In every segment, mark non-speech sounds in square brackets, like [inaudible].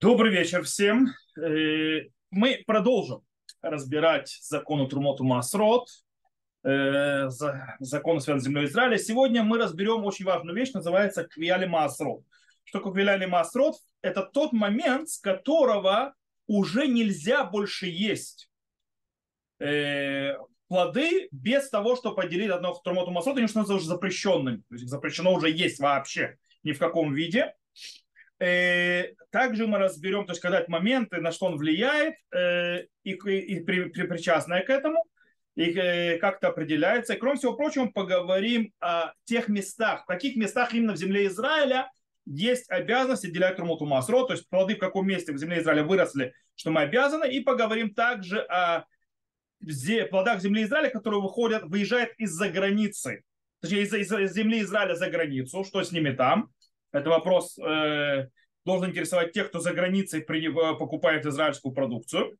Добрый вечер всем. Э, Мы продолжим разбирать законы Трумоту Масрот, э, за- законы, связанные с землей Израиля. Сегодня мы разберем очень важную вещь, называется Квиали Масрот. Что такое Квиали Масрот? Это тот момент, с которого уже нельзя больше есть э, плоды без того, чтобы поделить одно Трумоту Масрот, они становятся уже запрещенными. То есть запрещено уже есть вообще ни в каком виде. Э, Также мы разберем, то есть когда моменты, на что он влияет, э, и, и при, при- причастное к этому, и э, как это определяется. И, кроме всего прочего, поговорим о тех местах, в каких местах именно в земле Израиля есть обязанность отделять Трумуту Масро, то есть плоды в каком месте в земле Израиля выросли, что мы обязаны, и поговорим также о плодах земли Израиля, которые выходят, выезжают из-за границы, точнее, из, из земли Израиля за границу, что с ними там. Это вопрос э, должен интересовать тех, кто за границей при- э, покупает израильскую продукцию.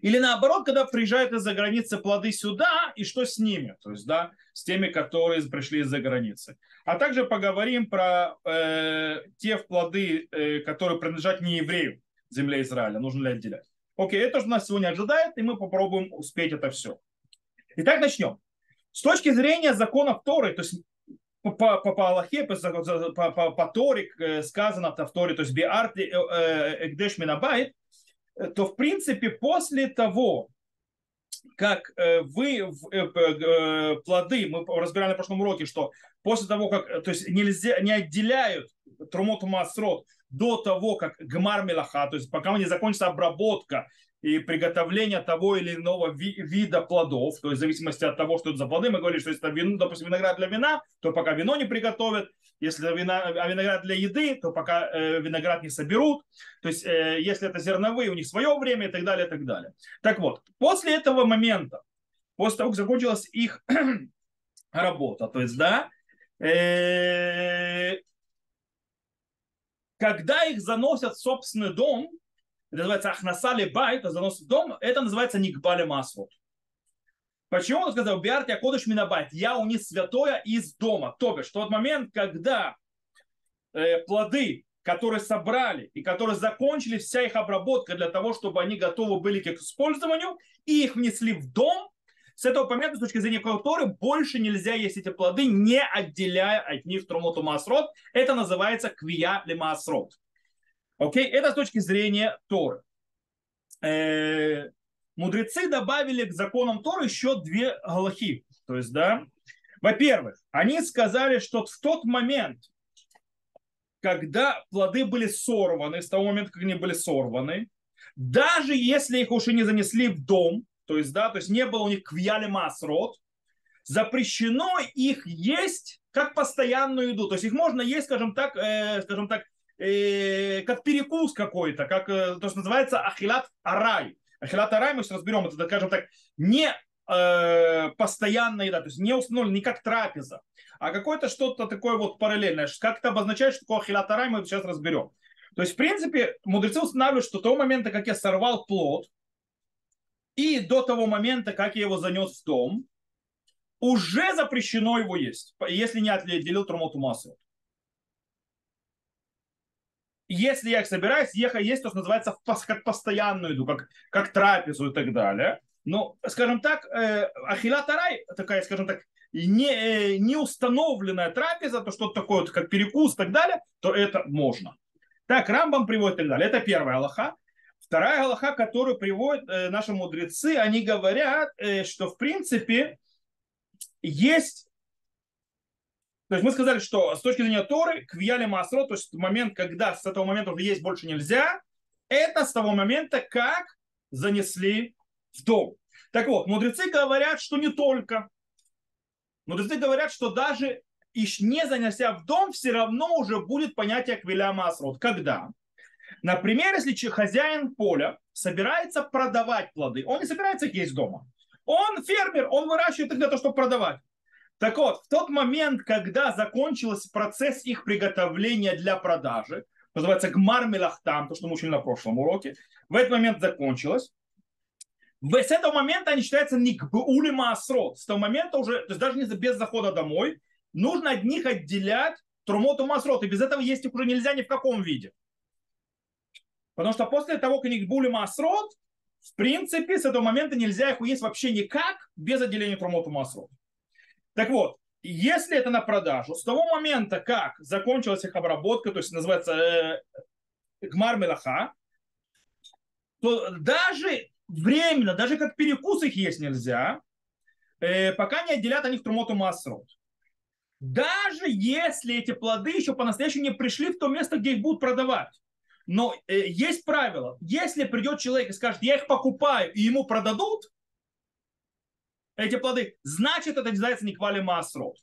Или наоборот, когда приезжают из-за границы плоды сюда, и что с ними? То есть, да, с теми, которые пришли из-за границы. А также поговорим про э, те плоды, э, которые принадлежат не еврею земле Израиля. Нужно ли отделять? Окей, это же нас сегодня ожидает, и мы попробуем успеть это все. Итак, начнем. С точки зрения законов Торы, то есть по, по, по, Аллахе, по, по, по, по Торе э, сказано в Торе, то есть Биарти Экдеш Минабайт, э, то в принципе после того, как э, вы э, э, плоды, мы разбирали на прошлом уроке, что после того, как, э, то есть нельзя, не отделяют Трумоту Масрот до того, как Гмар Мелаха, то есть пока не закончится обработка и приготовление того или иного ви- вида плодов, то есть в зависимости от того, что это за плоды, мы говорили, что если это вино, допустим, виноград для вина, то пока вино не приготовят, если это вина, а виноград для еды, то пока э, виноград не соберут, то есть э, если это зерновые, у них свое время и так далее, и так далее. Так вот, после этого момента, после того, как закончилась их [clears throat] работа, то есть, да, э, когда их заносят в собственный дом, это называется ахнасали байт, это занос в дом, это называется никбали масвот. Почему он сказал, биарти акодыш минабайт, я унес святое из дома. То бишь, тот момент, когда э, плоды, которые собрали и которые закончили вся их обработка для того, чтобы они готовы были к использованию, и их внесли в дом, с этого момента, с точки зрения Торы, больше нельзя есть эти плоды, не отделяя от них трумоту масрот. Это называется квия ли масрот. Окей, это с точки зрения Торы. Э, Мудрецы добавили к законам Торы еще две галахи. То есть, да, во-первых, они сказали, что в тот момент, когда плоды были сорваны, с того момента, как они были сорваны, даже если их уже не занесли в дом, то есть, да, то есть не было у них квьяли масрот, запрещено их есть как постоянную еду. То есть их можно есть, скажем так, э, скажем так, э, как перекус какой-то, как э, то, что называется ахилат арай. Ахилат арай мы сейчас разберем, это, скажем так, не э, постоянная еда, то есть не установлено не как трапеза, а какое-то что-то такое вот параллельное. Как это обозначает, что такое ахилат арай, мы сейчас разберем. То есть, в принципе, мудрецы устанавливают, что того момента, как я сорвал плод, и до того момента, как я его занес в дом, уже запрещено его есть, если не отделил трумоту массу. Если я их собираюсь ехать есть, то, что называется как постоянную еду, как, как трапезу и так далее. Но, скажем так, э, ахилла тарай, такая, скажем так, не, э, не установленная трапеза, то что-то такое, вот, как перекус и так далее, то это можно. Так, Рамбам приводит и так далее. Это первая Аллаха. Вторая Аллаха, которую приводят э, наши мудрецы, они говорят, э, что в принципе есть то есть мы сказали, что с точки зрения Торы, квияли масро, то есть момент, когда с этого момента уже есть больше нельзя, это с того момента, как занесли в дом. Так вот, мудрецы говорят, что не только. Мудрецы говорят, что даже ищ не занеся в дом, все равно уже будет понятие квиля масрот. Когда? Например, если хозяин поля собирается продавать плоды, он не собирается их есть дома. Он фермер, он выращивает их для того, чтобы продавать. Так вот, в тот момент, когда закончился процесс их приготовления для продажи, называется гмар мелахтам, то, что мы учили на прошлом уроке, в этот момент закончилось, с этого момента они считаются никбули маасрот. С того момента уже, то есть даже без захода домой, нужно от них отделять трумоту масрот. И без этого есть их уже нельзя ни в каком виде. Потому что после того, как них були масрот, в принципе, с этого момента нельзя их есть вообще никак без отделения трумоту масрот. Так вот, если это на продажу, с того момента, как закончилась их обработка, то есть называется э, гмар мелаха, то даже временно, даже как перекус их есть нельзя, э, пока не отделят они в трумоту масрот. Даже если эти плоды еще по-настоящему не пришли в то место, где их будут продавать. Но э, есть правило. Если придет человек и скажет, я их покупаю, и ему продадут эти плоды, значит, это называется не квали масрот.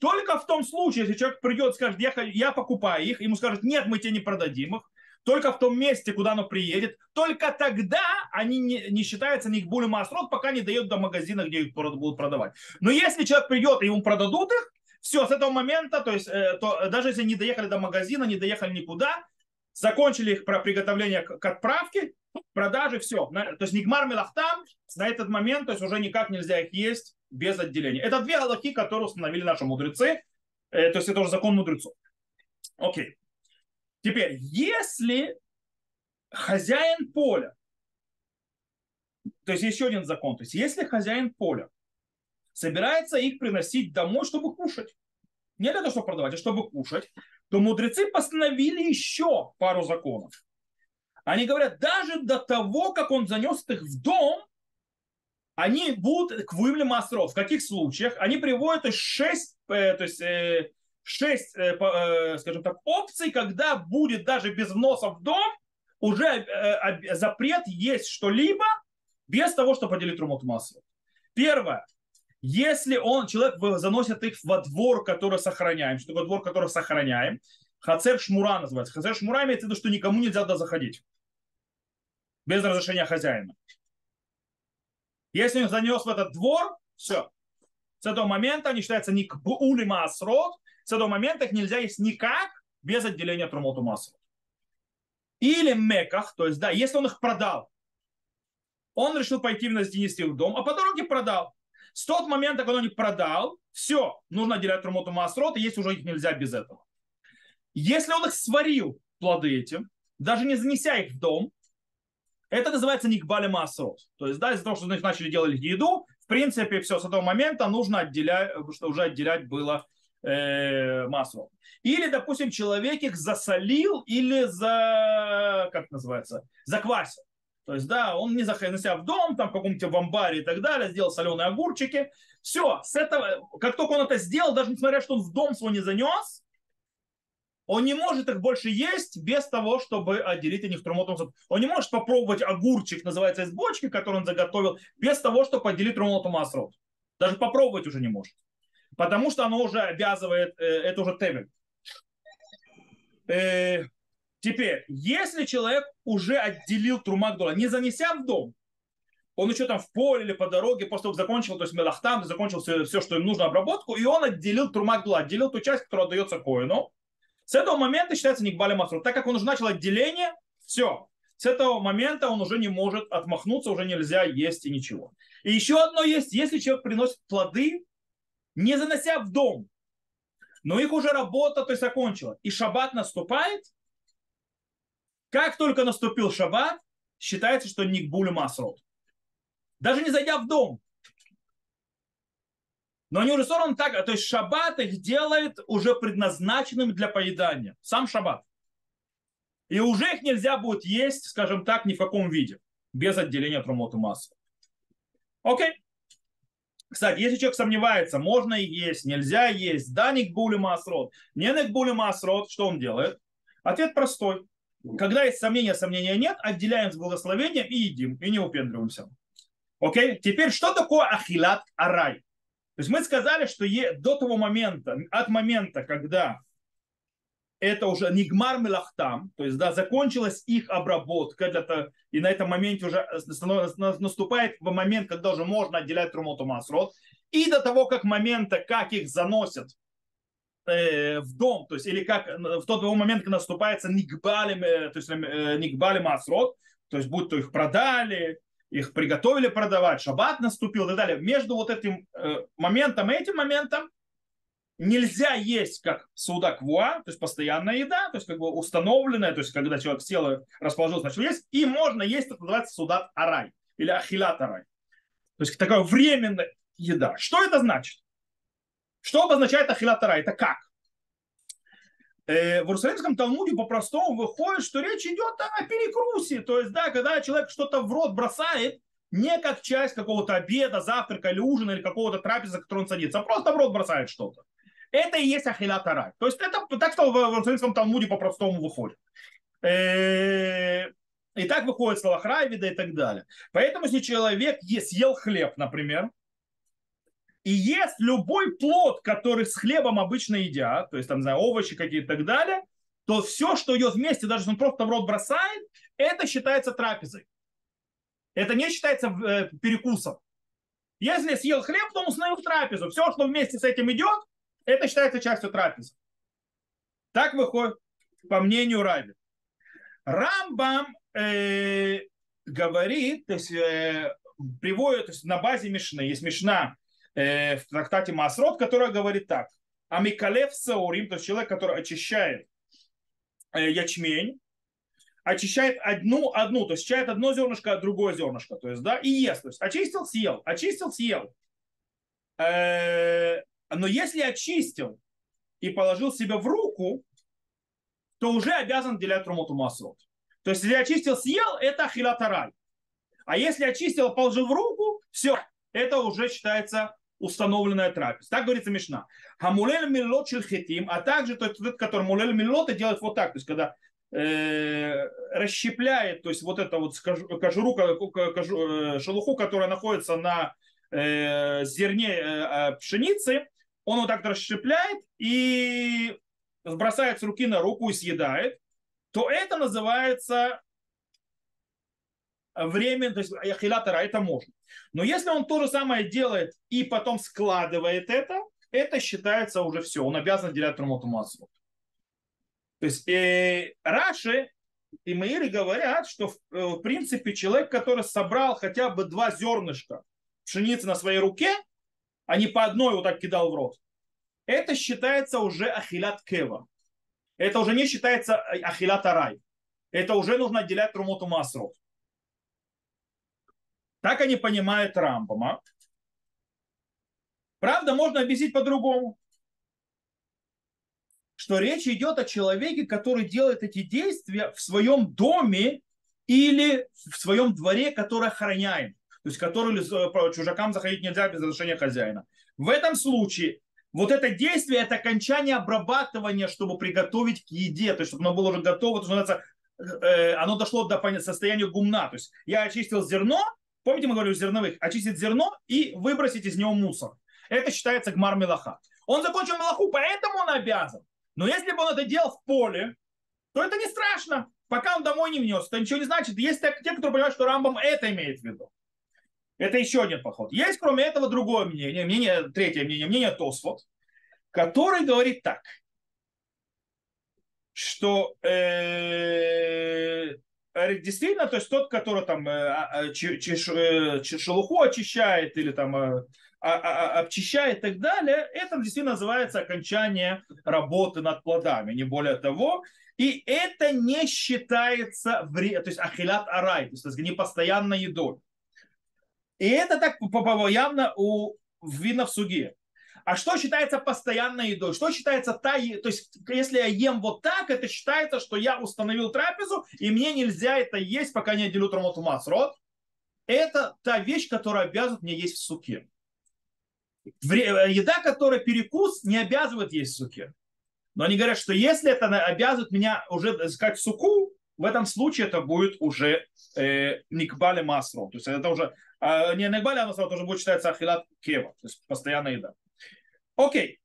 Только в том случае, если человек придет и скажет, я, я покупаю их, ему скажут, нет, мы тебе не продадим их, только в том месте, куда оно приедет, только тогда они не, не считаются них более масрот, пока не дают до магазина, где их будут продавать. Но если человек придет и ему продадут их, все, с этого момента, то есть, э, то, даже если не доехали до магазина, не доехали никуда, закончили их про приготовление к отправке, продажи, все. То есть Нигмар Мелахтам на этот момент, то есть уже никак нельзя их есть без отделения. Это две галахи, которые установили наши мудрецы. Э, то есть это уже закон мудрецов. Окей. Теперь, если хозяин поля, то есть еще один закон, то есть если хозяин поля собирается их приносить домой, чтобы кушать, не для того, чтобы продавать, а чтобы кушать, то мудрецы постановили еще пару законов. Они говорят, даже до того, как он занес их в дом, они будут к вымле масров. В каких случаях? Они приводят то есть, шесть, э, то есть, э, шесть э, э, скажем так, опций, когда будет даже без вноса в дом уже запрет есть что-либо без того, чтобы поделить румот масло. Первое. Если он, человек заносит их во двор, который сохраняем, что такое двор, который сохраняем, Хацер Шмура называется. Хацер Шмура имеется в виду, что никому нельзя туда заходить. Без разрешения хозяина. Если он занес в этот двор, все. С этого момента они считаются не к були масрот, с этого момента их нельзя есть никак без отделения трумоту масрот. Или меках, то есть, да, если он их продал, он решил пойти в дом, а по дороге продал. С тот момента, когда он их продал, все, нужно отделять трумоту масрот, и есть уже их нельзя без этого. Если он их сварил, плоды этим, даже не занеся их в дом, это называется никбали масрот. То есть, да, из-за того, что их начали делать еду, в принципе, все, с этого момента нужно отделять, что уже отделять было э, масрот. Или, допустим, человек их засолил или за, как называется, заквасил. То есть, да, он не заходил себя в дом, там в каком-то в амбаре и так далее, сделал соленые огурчики. Все, с этого, как только он это сделал, даже несмотря, что он в дом свой не занес, он не может их больше есть без того, чтобы отделить от них трумотом. Он не может попробовать огурчик, называется, из бочки, который он заготовил, без того, чтобы отделить трумотом асрот. Даже попробовать уже не может. Потому что оно уже обязывает, э, это уже темель. Э, Теперь, если человек уже отделил трумагдула, не занеся в дом, он еще там в поле или по дороге, после того, как закончил, то есть мелахтам, закончил все, все, что им нужно, обработку, и он отделил трумагдула, отделил ту часть, которая отдается коину, с этого момента считается никбали масру. Так как он уже начал отделение, все. С этого момента он уже не может отмахнуться, уже нельзя есть и ничего. И еще одно есть, если человек приносит плоды, не занося в дом, но их уже работа то есть окончила, и шаббат наступает – как только наступил шаббат, считается, что никбуль масрот. Даже не зайдя в дом. Но они уже сорваны так, то есть шаббат их делает уже предназначенным для поедания. Сам шаббат. И уже их нельзя будет есть, скажем так, ни в каком виде. Без отделения от румоту массы. Окей. Кстати, если человек сомневается, можно есть, нельзя есть, да, никбули масрот, не никбули масрот, что он делает? Ответ простой. Когда есть сомнения, сомнения нет, отделяем с благословением и едим, и не упендриваемся. Окей? Теперь, что такое ахилат арай? То есть мы сказали, что до того момента, от момента, когда это уже нигмар мелахтам, то есть да, закончилась их обработка, для того, и на этом моменте уже наступает момент, когда уже можно отделять трумоту масрот, и до того, как момента, как их заносят Э, в дом, то есть или как в тот момент, когда наступается никбалим, э, то есть э, никбалим асрот, то есть будь то их продали, их приготовили продавать, шаббат наступил и так далее. Между вот этим моментом и этим моментом нельзя есть как суда квуа, то есть постоянная еда, то есть как бы установленная, то есть когда человек сел и расположился, начал есть, и можно есть, это называется судат арай или ахилат арай. То есть такая временная еда. Что это значит? Что обозначает ахилат арай? Это как? Э, в Иерусалимском Талмуде по-простому выходит, что речь идет о перекрусе. То есть, да, когда человек что-то в рот бросает, не как часть какого-то обеда, завтрака или ужина, или какого-то трапеза, который он садится, а просто в рот бросает что-то. Это и есть ахилат арай. То есть это так, что в Иерусалимском Талмуде по-простому выходит. Э, и так выходит слово Райвида и так далее. Поэтому, если человек съел хлеб, например, и ест любой плод, который с хлебом обычно едят, то есть там, не знаю, овощи какие-то и так далее, то все, что идет вместе, даже если он просто в рот бросает, это считается трапезой. Это не считается э, перекусом. Если съел хлеб, то он установил трапезу. Все, что вместе с этим идет, это считается частью трапезы. Так выходит по мнению Раби. Рамбам э, говорит, то есть э, приводит то есть на базе Мишны, есть Мишна э, в трактате Масрот, которая говорит так. Амикалев Саурим, то есть человек, который очищает э, ячмень, очищает одну, одну, то есть очищает одно зернышко от другое зернышко, то есть, да, и ест, то есть очистил, съел, очистил, съел. Э, но если очистил и положил себе в руку, то уже обязан делять трумоту масрот. То есть, если очистил, съел, это ахилатарай. А если очистил, положил в руку, все, это уже считается установленная трапеза. Так говорится Мишна. Хамулель милот шельхетим, а также тот, который мулель милот делает вот так, то есть когда э, расщепляет, то есть вот это вот кожуру, кожу, э, шелуху, которая находится на э, зерне э, пшеницы, он вот так расщепляет и сбросает с руки на руку и съедает, то это называется время, то есть ахилатара, это можно. Но если он то же самое делает и потом складывает это, это считается уже все, он обязан делять трумоту массу. То есть э, Раши и Маиры говорят, что в, э, в принципе человек, который собрал хотя бы два зернышка пшеницы на своей руке, а не по одной вот так кидал в рот, это считается уже ахилят кева. Это уже не считается ахилят арай. Это уже нужно отделять трумоту масрот. Так они понимают Рамбама. Правда, можно объяснить по-другому. Что речь идет о человеке, который делает эти действия в своем доме или в своем дворе, который охраняем. То есть который чужакам заходить нельзя без разрешения хозяина. В этом случае вот это действие, это окончание обрабатывания, чтобы приготовить к еде, то есть чтобы оно было уже готово, то есть э, оно дошло до состояния гумна. То есть я очистил зерно, помните, мы говорили зерновых, очистить зерно и выбросить из него мусор. Это считается гмар мелаха. Он закончил мелаху, поэтому он обязан. Но если бы он это делал в поле, то это не страшно, пока он домой не внес. Это ничего не значит. Есть те, кто понимают, что Рамбам это имеет в виду. Это еще один поход. Есть, кроме этого, другое мнение, мнение третье мнение, мнение Тосфот, который говорит так, что э, действительно, то есть тот, который там э, а, а, э, шелуху очищает или там э, а, обчищает и так далее, это действительно называется окончание работы над плодами, не более того. И это не считается, то есть ахилят арай, то есть не постоянной едой. И это так явно у, видно в суге. А что считается постоянной едой? Что считается та, то есть если я ем вот так, это считается, что я установил трапезу, и мне нельзя это есть, пока не отделю трамоту масрот. Это та вещь, которая обязывает мне есть в суке. Еда, которая перекус, не обязывает есть в суке. Но они говорят, что если это обязывает меня уже искать суку, в этом случае это будет уже э, никбали масло. То есть это уже э, не никбали масло, это уже будет считаться ахилат кева, то есть постоянная еда. Окей.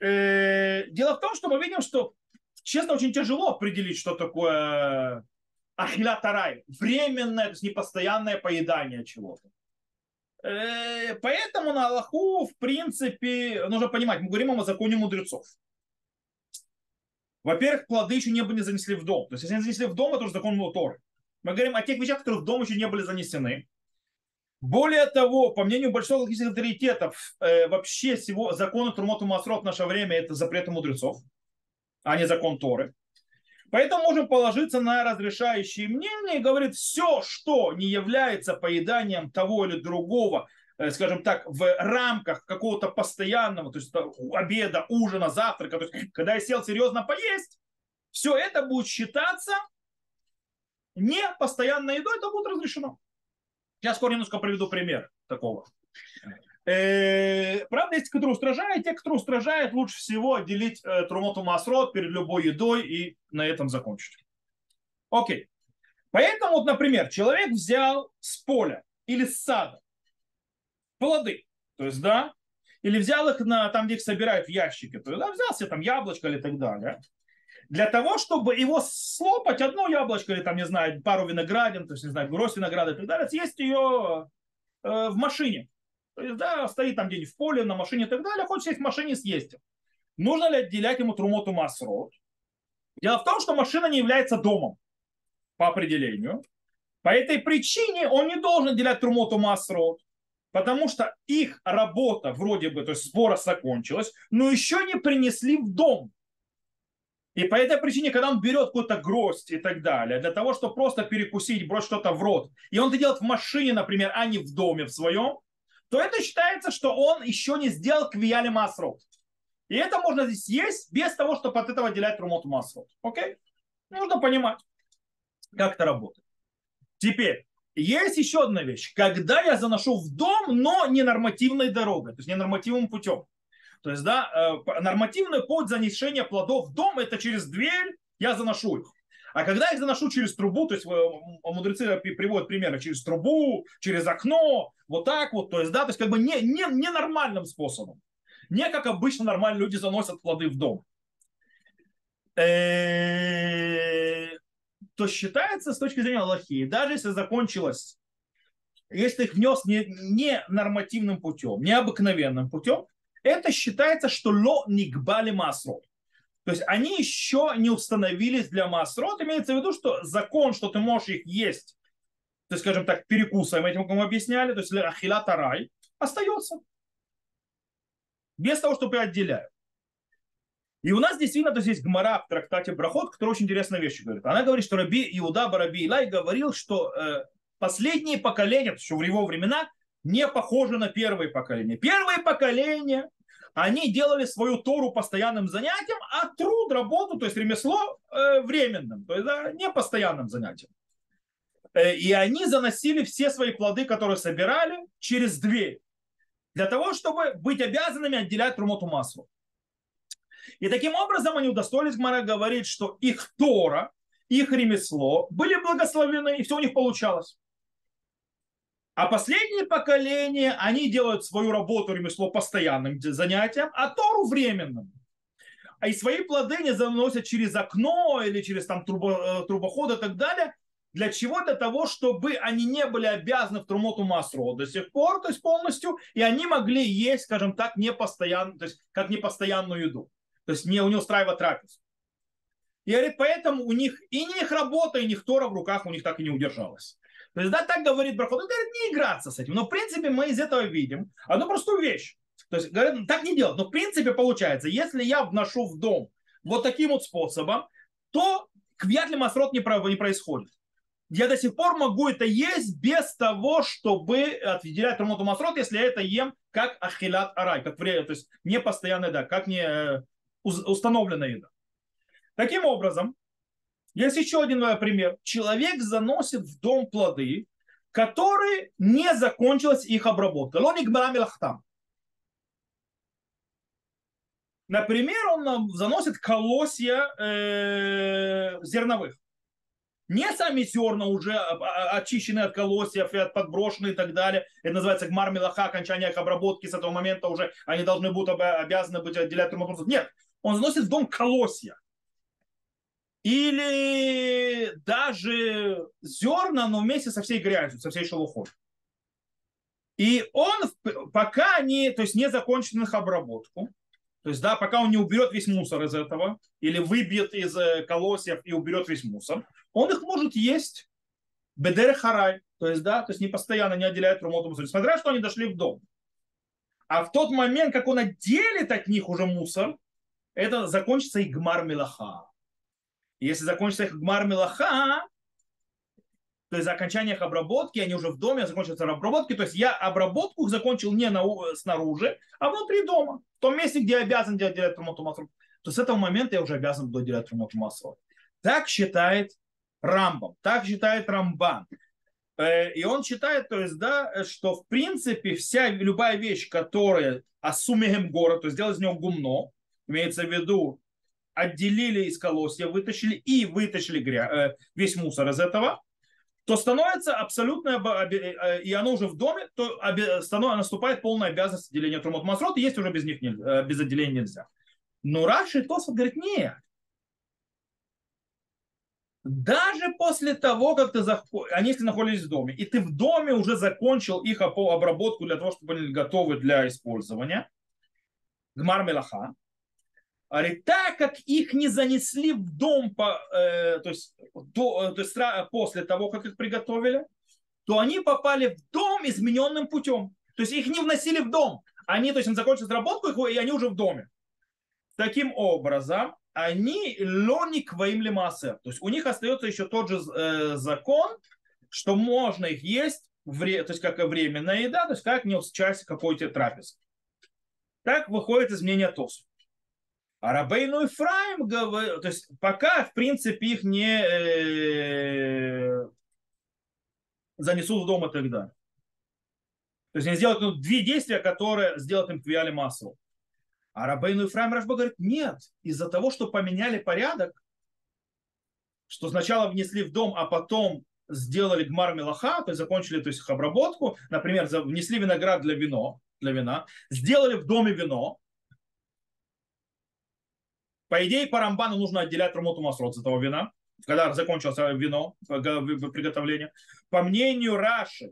Э, дело в том, что мы видим, что, честно, очень тяжело определить, что такое ахилат арай. Временное, то есть непостоянное поедание чего-то. Э, поэтому на Аллаху, в принципе, нужно понимать, мы говорим о законе мудрецов. Во-первых, плоды еще не были занесли в дом. То есть, если они занесли в дом, это уже закон Торы. Мы говорим о тех вещах, которые в дом еще не были занесены. Более того, по мнению большинства логических авторитетов, э, вообще всего закон Трумоту Масрот в наше время это запреты мудрецов, а не закон Торы. Поэтому можем положиться на разрешающие мнения и говорит, все, что не является поеданием того или другого, э, скажем так, в рамках какого-то постоянного, то есть обеда, ужина, завтрака, то есть когда я сел серьезно поесть, все это будет считаться не постоянной едой, это будет разрешено. Я скоро немножко приведу пример такого. Э, правда, есть, которые устражают, те, кто устражает, лучше всего отделить э, трумоту масрот перед любой едой и на этом закончить. Окей. Поэтому, вот, например, человек взял с поля или с сада плоды, то есть, да, или взял их на, там, где их собирают в ящике, то есть, да, взял себе там яблочко или так далее, для того, чтобы его слопать, одно яблочко или там, не знаю, пару виноградин, то есть, не знаю, гроздь винограда и так далее, съесть ее э, в машине. То есть, да, стоит там где-нибудь в поле, на машине и так далее, хочет сесть в машине, съесть. Нужно ли отделять ему трумоту масрот? Дело в том, что машина не является домом по определению. По этой причине он не должен отделять трумоту масрот, потому что их работа вроде бы, то есть сбора закончилась, но еще не принесли в дом. И по этой причине, когда он берет какую-то гроздь и так далее, для того, чтобы просто перекусить, бросить что-то в рот, и он это делает в машине, например, а не в доме в своем, то это считается, что он еще не сделал квияли масрот. И это можно здесь есть без того, чтобы от этого отделять румот масрот. Окей? Нужно понимать, как это работает. Теперь, есть еще одна вещь. Когда я заношу в дом, но не нормативной дорогой, то есть не нормативным путем. То есть, да, э, нормативный путь занесения плодов в дом – это через дверь я заношу их. А когда я их заношу через трубу, то есть мудрецы приводят примеры через трубу, через окно, вот так вот, то есть, да, то есть как бы не, не, не нормальным способом. Не как обычно нормальные люди заносят плоды в дом. Э, то считается с точки зрения Аллахи, даже если закончилось, если ты их внес не, не нормативным путем, не обыкновенным путем, это считается, что ло никбали масрот. То есть они еще не установились для масрот. Имеется в виду, что закон, что ты можешь их есть, то есть, скажем так, перекусом, этим, как мы объясняли, то есть ахила тарай, остается. Без того, чтобы отделяют. И у нас действительно, то есть есть гмара в трактате Брахот, который очень интересная вещь говорит. Она говорит, что Раби Иуда Бараби Илай говорил, что э, последние поколения, еще в его времена, не похожи на первые поколения. Первые поколения они делали свою Тору постоянным занятием, а труд, работу, то есть ремесло э, временным, то есть да, не постоянным занятием. Э, и они заносили все свои плоды, которые собирали, через дверь, для того, чтобы быть обязанными отделять трумоту маслу. И таким образом они удостоились, Гмара говорит, что их Тора, их ремесло были благословены, и все у них получалось. А последние поколения, они делают свою работу, ремесло постоянным занятием, а Тору временным. А и свои плоды не заносят через окно или через там трубо, э, трубоход и так далее. Для чего? Для того, чтобы они не были обязаны в Трумоту Масро до сих пор, то есть полностью, и они могли есть, скажем так, не постоянно, то есть как непостоянную еду. То есть не, не устраивать трапезу. И говорит, поэтому у них и не их работа, и не их Тора в руках у них так и не удержалась. То есть, да, так говорит Брахот. Он говорит, не играться с этим. Но, в принципе, мы из этого видим одну простую вещь. То есть, говорят, так не делать. Но, в принципе, получается, если я вношу в дом вот таким вот способом, то квят масрот не, не происходит. Я до сих пор могу это есть без того, чтобы отделять трумоту масрот, если я это ем как ахилат арай, как время, то есть не постоянная еда, как не э, установленная еда. Таким образом, есть еще один пример. Человек заносит в дом плоды, которые не закончилась их обработка. Лахтам. Например, он заносит колосья э, зерновых. Не сами зерна уже очищены от колосьев и от подброшены и так далее. Это называется гмар мелаха, окончание их обработки. С этого момента уже они должны будут обязаны быть отделять Нет, он заносит в дом колосья или даже зерна, но вместе со всей грязью, со всей шелухой. И он, пока не, то есть не закончен их обработку, то есть, да, пока он не уберет весь мусор из этого, или выбьет из э, колосьев и уберет весь мусор, он их может есть Бедер Харай, то есть, да, то есть не постоянно не отделяет Трумоту мусор, несмотря что они дошли в дом. А в тот момент, как он отделит от них уже мусор, это закончится их гмар милаха. Если закончится их гмар милаха, то есть за окончание их обработки, они уже в доме, закончатся обработки. То есть я обработку закончил не на, снаружи, а внутри дома. В том месте, где я обязан делать, делать трумоту масру. То с этого момента я уже обязан делать трумоту масру. Так считает Рамбам, так считает Рамбан. Э, и он считает, то есть, да, что в принципе вся, любая вещь, которая асумегем гора, то есть сделать из него гумно, имеется в виду, отделили из колосья, вытащили и вытащили гря... Э, весь мусор из этого, то становится абсолютно, э, и оно уже в доме, то наступает полная обязанность отделения трумот масрот, и есть уже без них нельзя, без отделения нельзя. Но Раши Тосфот говорит, нет. Даже после того, как ты зах... они если находились в доме, и ты в доме уже закончил их обработку для того, чтобы они были готовы для использования, Гмар Мелаха, Говорит, так как их не занесли в дом, по, э, то, есть, до, э, то есть после того, как их приготовили, то они попали в дом измененным путем. То есть их не вносили в дом. Они, то есть, им закончили разработку, и они уже в доме. Таким образом, они лоник воим лимасе. То есть у них остается еще тот же э, закон, что можно их есть, вре, то есть как временная еда, то есть как не часть какой-то трапезы. Так выходит из мнения Тосу. А Рабейну Ифраим говорит, то есть пока, в принципе, их не э, занесут в дом и так далее. То есть они сделают ну, две действия, которые сделают им квиали массу. А Рабейну Ифраим Рашба говорит, нет, из-за того, что поменяли порядок, что сначала внесли в дом, а потом сделали гмар мелаха, то есть закончили то есть, их обработку, например, внесли виноград для, вино, для вина, сделали в доме вино, по идее, по Рамбану нужно отделять Рамоту Масрот с этого вина, когда закончилось вино, приготовление. По мнению Раши,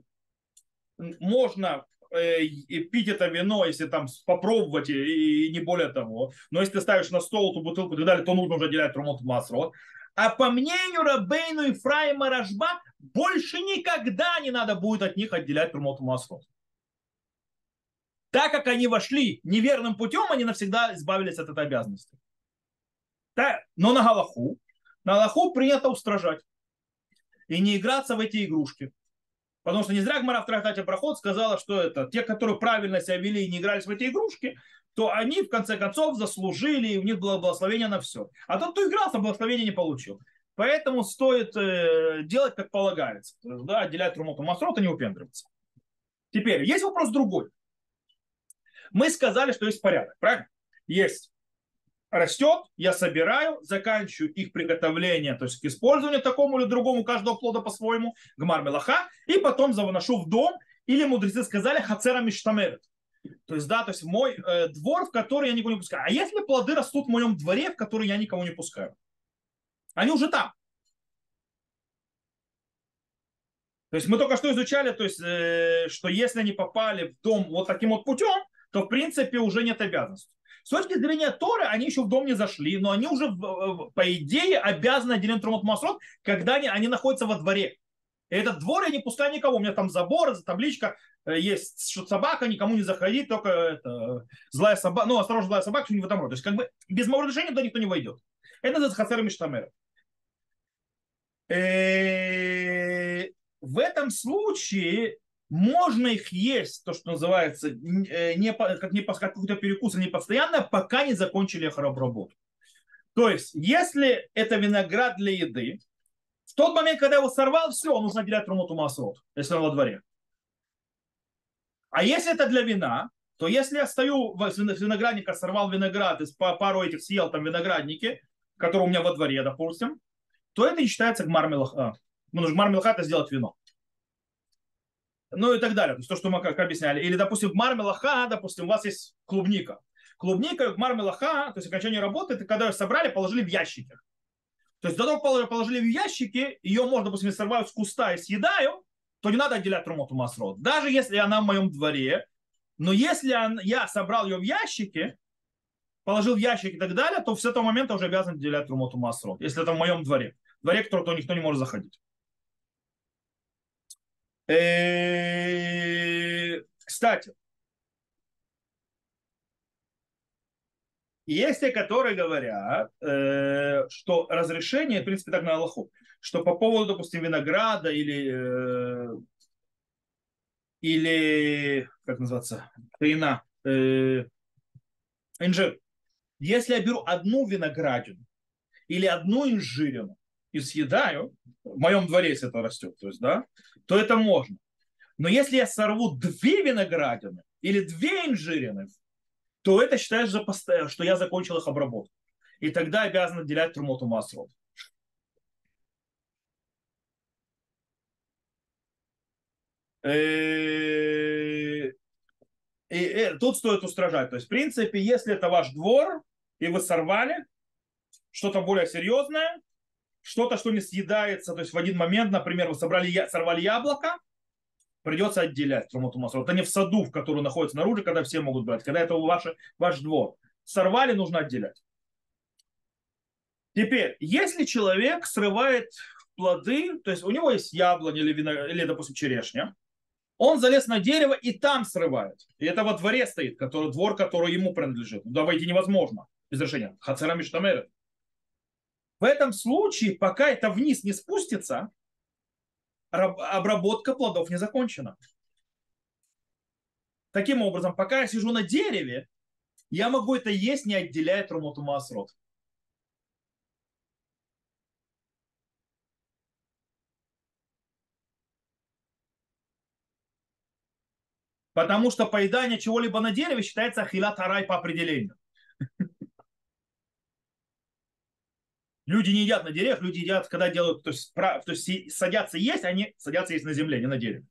можно э, пить это вино, если там попробовать и, не более того. Но если ты ставишь на стол эту бутылку и так далее, то нужно уже отделять Рамоту Масрот. А по мнению Рабейну и Фраима Рашба, больше никогда не надо будет от них отделять Рамоту Масрот. Так как они вошли неверным путем, они навсегда избавились от этой обязанности. Да? Но на Галаху, на Галаху принято устражать и не играться в эти игрушки. Потому что не зря Гмара в трактате Проход сказала, что это те, которые правильно себя вели и не игрались в эти игрушки, то они в конце концов заслужили, и у них было благословение на все. А тот, кто игрался, благословение не получил. Поэтому стоит э, делать, как полагается. Да, отделять Румоту Масрот и не упендриваться. Теперь, есть вопрос другой. Мы сказали, что есть порядок, правильно? Есть растет, я собираю, заканчиваю их приготовление, то есть к использованию такому или другому, каждого плода по-своему, гмар мелаха, и потом заношу в дом, или мудрецы сказали хацера миштамерет. То есть, да, то есть мой э, двор, в который я никого не пускаю. А если плоды растут в моем дворе, в который я никого не пускаю? Они уже там. То есть мы только что изучали, то есть, э, что если они попали в дом вот таким вот путем, то в принципе уже нет обязанности. С точки зрения Торы, они еще в дом не зашли, но они уже, по идее, обязаны отделить Трумот Масрот, когда они, они находятся во дворе. И этот двор я не пускаю никого. У меня там забор, табличка, э, есть что собака, никому не заходить, только это, злая собака, ну, осторожно, злая собака, что не в этом роде. То есть, как бы без моего разрешения туда никто не войдет. Это называется хасер миштамер. Э, в этом случае можно их есть, то, что называется, э, не, как, не, какой-то перекус, не постоянно, пока не закончили их обработку. То есть, если это виноград для еды, в тот момент, когда его сорвал, все, нужно отделять румоту масрот, если он во дворе. А если это для вина, то если я стою с виноградника, сорвал виноград, и пару этих съел там виноградники, которые у меня во дворе, допустим, то это не считается гмар Ну, гмар это сделать вино ну и так далее. То есть то, что мы как объясняли. Или, допустим, в мармелаха, допустим, у вас есть клубника. Клубника в мармелаха, то есть окончание работы, это когда ее собрали, положили в ящики. То есть до того, как положили в ящики, ее можно, допустим, сорвают с куста и съедаю, то не надо отделять трумоту масрот. Даже если она в моем дворе, но если я собрал ее в ящике, положил в ящик и так далее, то с этого момента уже обязан отделять трумоту масрот, если это в моем дворе. В дворе, в который никто не может заходить. Э, кстати, есть те, которые говорят, э, что разрешение, в принципе, так на Аллаху, что по поводу, допустим, винограда или, или как называется, вина, инжир. Если я беру одну виноградину или одну инжирину и съедаю, в моем дворе, если это растет, то есть, да, то это можно. Но если я сорву две виноградины или две инжирины, то это считается, что я закончил их обработку. И тогда обязан отделять трумоту масрот. И, и тут стоит устражать. То есть, в принципе, если это ваш двор, и вы сорвали что-то более серьезное, что-то, что не съедается, то есть в один момент, например, вы собрали, сорвали яблоко, придется отделять трумуту масрот. Это не в саду, в который находится наружу, когда все могут брать, когда это ваш, ваш двор. Сорвали, нужно отделять. Теперь, если человек срывает плоды, то есть у него есть яблоня или, вино, или допустим, черешня, он залез на дерево и там срывает. И это во дворе стоит, который, двор, который ему принадлежит. Туда войти невозможно без решения. Хацера Миштамерет. В этом случае, пока это вниз не спустится, обработка плодов не закончена. Таким образом, пока я сижу на дереве, я могу это есть, не отделяя трумоту маасрот. Потому что поедание чего-либо на дереве считается ахилат арай по определению. Люди не едят на деревьях, люди едят, когда делают, то есть, то есть садятся есть, они садятся есть на земле, не на дереве.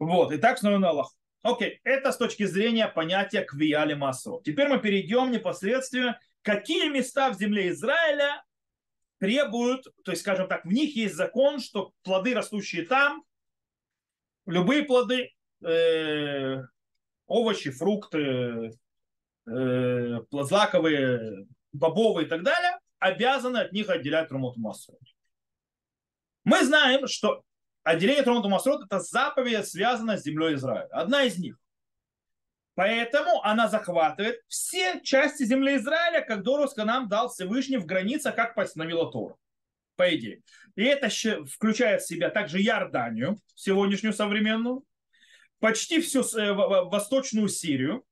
Вот, и так снова Аллах. Окей, это с точки зрения понятия квияли массо. Теперь мы перейдем непосредственно, какие места в земле Израиля требуют, то есть, скажем так, в них есть закон, что плоды, растущие там, любые плоды, э, овощи, фрукты, э, злаковые, бобовые и так далее, обязаны от них отделять Трумот Масрот. Мы знаем, что отделение Трумот Масрот это заповедь, связанная с землей Израиля. Одна из них. Поэтому она захватывает все части земли Израиля, как Доровска нам дал Всевышний в границах, как постановила Тора. По идее. И это включает в себя также Иорданию, сегодняшнюю современную, почти всю э, восточную Сирию,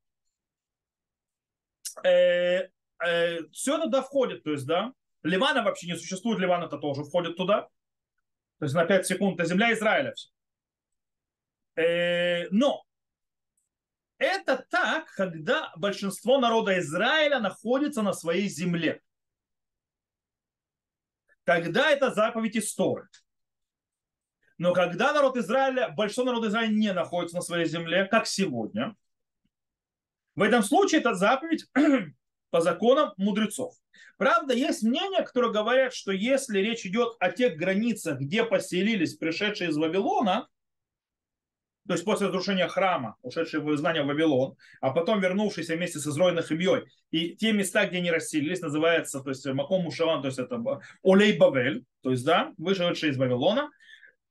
э, все туда входит, то есть, да, Ливана вообще не существует, Ливан это тоже входит туда. То есть на 5 секунд это земля Израиля. Все. Э, но это так, когда большинство народа Израиля находится на своей земле. Тогда это заповедь истории. Но когда народ Израиля, большинство народа Израиля не находится на своей земле, как сегодня, в этом случае это заповедь по законам мудрецов. Правда, есть мнения, которые говорят, что если речь идет о тех границах, где поселились пришедшие из Вавилона, то есть после разрушения храма, ушедшие в изгнание в Вавилон, а потом вернувшиеся вместе с Изроиной Хибьей, и те места, где они расселились, называется, то есть Маком Мушаван, то есть это Олей Бавель, то есть, да, вышедшие из Вавилона,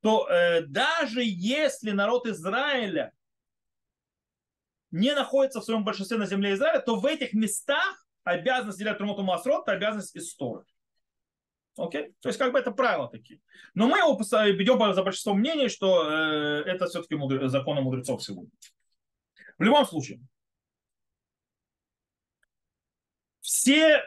то э, даже если народ Израиля не находится в своем большинстве на земле Израиля, то в этих местах обязанность делять Трумоту Масрот, это обязанность истории. Окей? То есть как бы это правила такие. Но мы его ведем за большинство мнений, что э, это все-таки мудр... законы мудрецов сегодня. В любом случае, все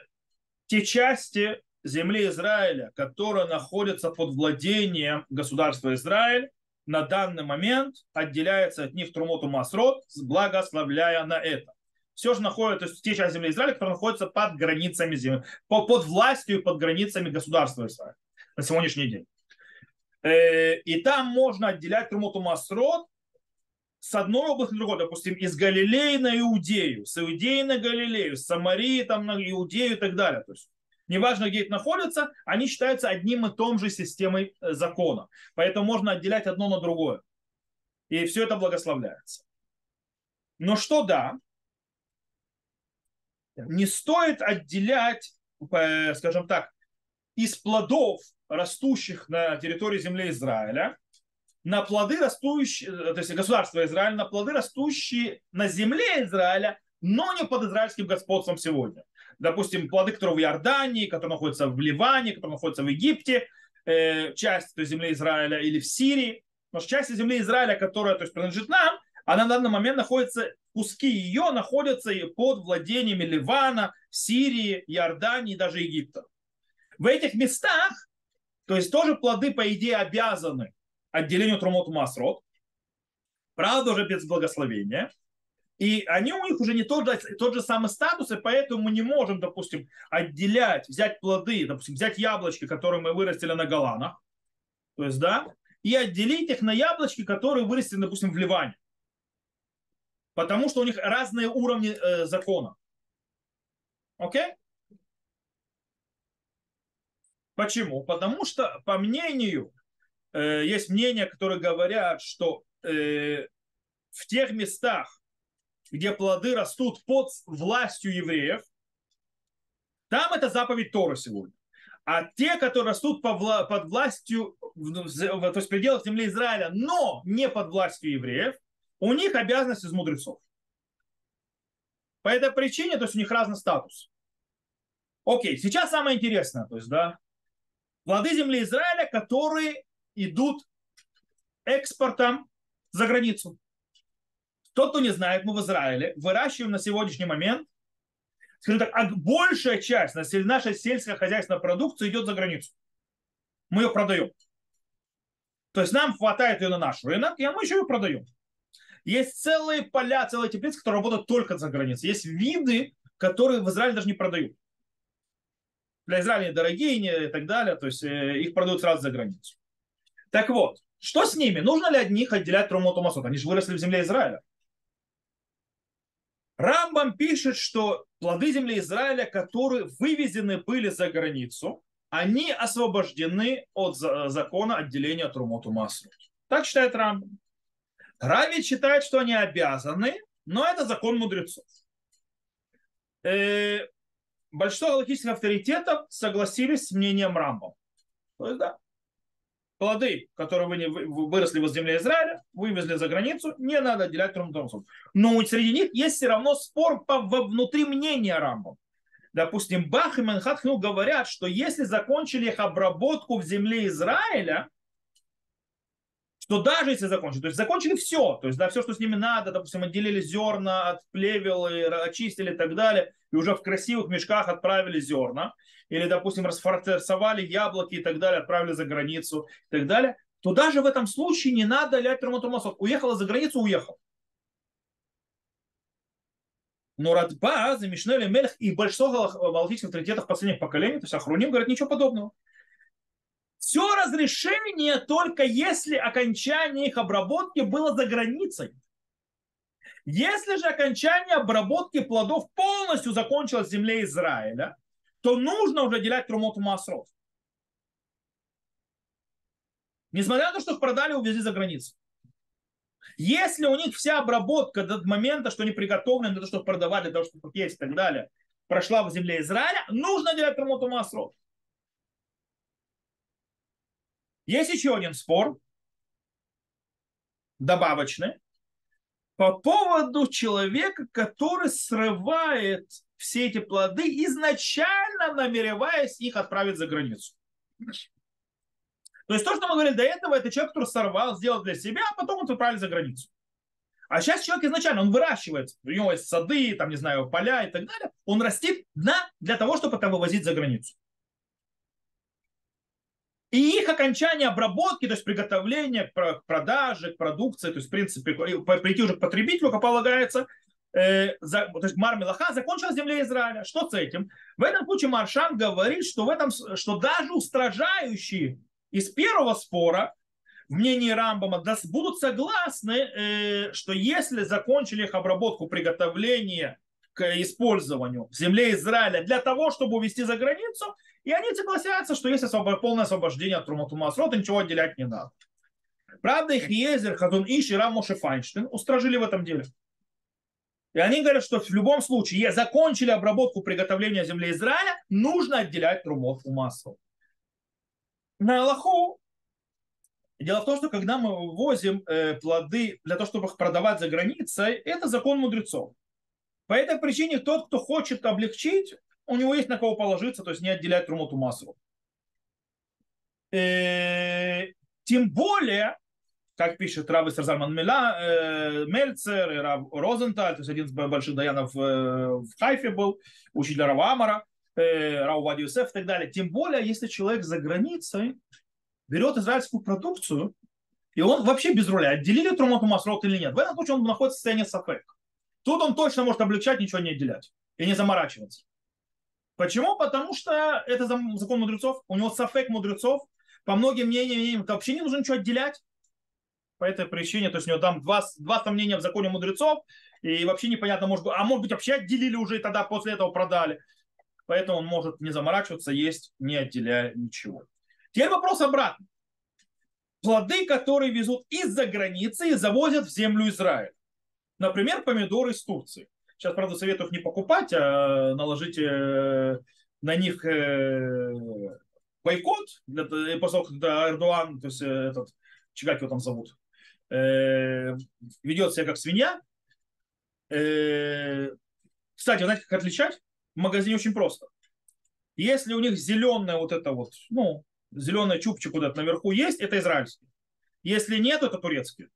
те части земли Израиля, которые находятся под владением государства Израиль, на данный момент отделяются от них Трумоту Масрот, благословляя на это все же находится, то есть те части земли Израиля, которые находятся под границами земли, под властью и под границами государства Израиля на сегодняшний день. Э, и там можно отделять Трумоту Масрот с одной области другой, допустим, из Галилеи на Иудею, с Иудеи на Галилею, с Самарии там на Иудею и так далее. То есть неважно, где это находится, они считаются одним и том же системой э, закона. Поэтому можно отделять одно на другое. И все это благословляется. Но что да, не стоит отделять, э, скажем так, из плодов, растущих на территории земли Израиля, на плоды растущие, то есть государство Израиль, на плоды растущие на земле Израиля, но не под израильским господством сегодня. Допустим, плоды, которые в Иордании, которые находятся в Ливане, которые находятся в Египте, э, часть той земли Израиля или в Сирии. Потому что часть земли Израиля, которая то есть, принадлежит нам, она на данный момент находится, куски ее находятся под владениями Ливана, Сирии, Иордании даже Египта. В этих местах, то есть тоже плоды, по идее, обязаны отделению Трумот Масрот, правда, уже без благословения. И они у них уже не тот же, тот же самый статус, и поэтому мы не можем, допустим, отделять, взять плоды, допустим, взять яблочки, которые мы вырастили на Голанах, то есть, да, и отделить их на яблочки, которые вырастили, допустим, в Ливане. Потому что у них разные уровни э, закона. Окей? Почему? Потому что, по мнению, э, есть мнения, которые говорят, что э, в тех местах, где плоды растут под властью евреев, там это заповедь Тора сегодня. А те, которые растут под властью, то есть в пределах земли Израиля, но не под властью евреев, у них обязанность из мудрецов. По этой причине, то есть у них разный статус. Окей, сейчас самое интересное, то есть, да, плоды земли Израиля, которые идут экспортом за границу. Тот, кто не знает, мы в Израиле выращиваем на сегодняшний момент, скажем так, а большая часть нашей сельскохозяйственной продукции идет за границу. Мы ее продаем. То есть нам хватает ее на наш рынок, и мы еще ее продаем. Есть целые поля, целые теплицы, которые работают только за границей. Есть виды, которые в Израиле даже не продают. Для Израиля дорогие и так далее, то есть э, их продают сразу за границу. Так вот, что с ними? Нужно ли от них отделять Трумоту Масот? Они же выросли в земле Израиля. Рамбам пишет, что плоды земли Израиля, которые вывезены были за границу, они освобождены от закона отделения Трумоту Масрут. Так считает Рамбам. Рави считает, что они обязаны, но это закон мудрецов. Э, большинство галактических авторитетов согласились с мнением Рамбам. То есть, да, плоды, которые вы выросли в земле Израиля, вывезли за границу, не надо отделять трумтомсов. Но среди них есть все равно спор по, внутри мнения Рамбам. Допустим, Бах и Манхатхну говорят, что если закончили их обработку в земле Израиля, что даже если закончили, то есть закончили все, то есть да, все, что с ними надо, допустим, отделили зерна от плевел, очистили и так далее, и уже в красивых мешках отправили зерна, или, допустим, расфарцевали яблоки и так далее, отправили за границу и так далее, то даже в этом случае не надо лять трумотумасов. Уехала за границу, уехал. Но Радба, Замишнели, Мелех и большинство галактических авторитетов последних поколений, то есть Ахруним, говорят ничего подобного. Все разрешение только если окончание их обработки было за границей. Если же окончание обработки плодов полностью закончилось в земле Израиля, то нужно уже делять трумоту масрот. Несмотря на то, что их продали увезли за границу. Если у них вся обработка до момента, что они приготовлены для того, чтобы продавать, для того, чтобы есть и так далее, прошла в земле Израиля, нужно делать трумоту масрот. Есть еще один спор, добавочный, по поводу человека, который срывает все эти плоды, изначально намереваясь их отправить за границу. То есть то, что мы говорили до этого, это человек, который сорвал, сделал для себя, а потом он отправили за границу. А сейчас человек изначально, он выращивает, у него есть сады, там, не знаю, поля и так далее, он растит для, для того, чтобы это вывозить за границу. И их окончание обработки, то есть приготовление к продаже, к продукции, то есть в принципе прийти уже к потребителю, как полагается, э, за, то есть Мар Мелаха закончилась в земле Израиля. Что с этим? В этом случае Маршан говорит, что, в этом, что даже устражающие из первого спора в мнении Рамбама будут согласны, э, что если закончили их обработку, приготовление к использованию в земле Израиля для того, чтобы увезти за границу, и они согласятся, что есть освоб... полное освобождение от Труматумасрота, ничего отделять не надо. Правда, их Езер, Хазун Иш и Рам Моше Файнштейн устражили в этом деле. И они говорят, что в любом случае, закончили обработку приготовления земли Израиля, нужно отделять трумот у маслов. На Аллаху Дело в том, что когда мы вывозим э, плоды для того, чтобы их продавать за границей, это закон мудрецов. По этой причине тот, кто хочет облегчить, у него есть на кого положиться, то есть не отделять трумоту массу. Э, тем более, как пишет Рав Сарзальман э, Мельцер и Рав Розенталь, то есть один из больших даянов э, в Хайфе был, учитель Рава Амара, э, Рав Вади Юсеф и так далее. Тем более, если человек за границей берет израильскую продукцию, и он вообще без руля, отделили Трумоту Масрот или нет, в этом случае он находится в состоянии сафек. Тут он точно может облегчать, ничего не отделять и не заморачиваться. Почему? Потому что это закон мудрецов, у него сафек мудрецов, по многим мнениям, вообще не нужно ничего отделять. По этой причине, то есть у него там два, два сомнения в законе мудрецов, и вообще непонятно, может а может быть вообще отделили уже и тогда после этого продали. Поэтому он может не заморачиваться, есть, не отделяя ничего. Теперь вопрос обратно. Плоды, которые везут из-за границы и завозят в землю Израиля. Например, помидоры из Турции. Сейчас, правда, советую их не покупать, а наложите э, на них э, бойкот, после того, когда Эрдоган, то есть э, этот, как его там зовут, ведет себя как свинья. Кстати, знаете, как отличать? В магазине очень просто. Если у них зеленая вот это вот, ну, зеленый чубчик куда-то наверху есть, это израильский. Если нет, это турецкий.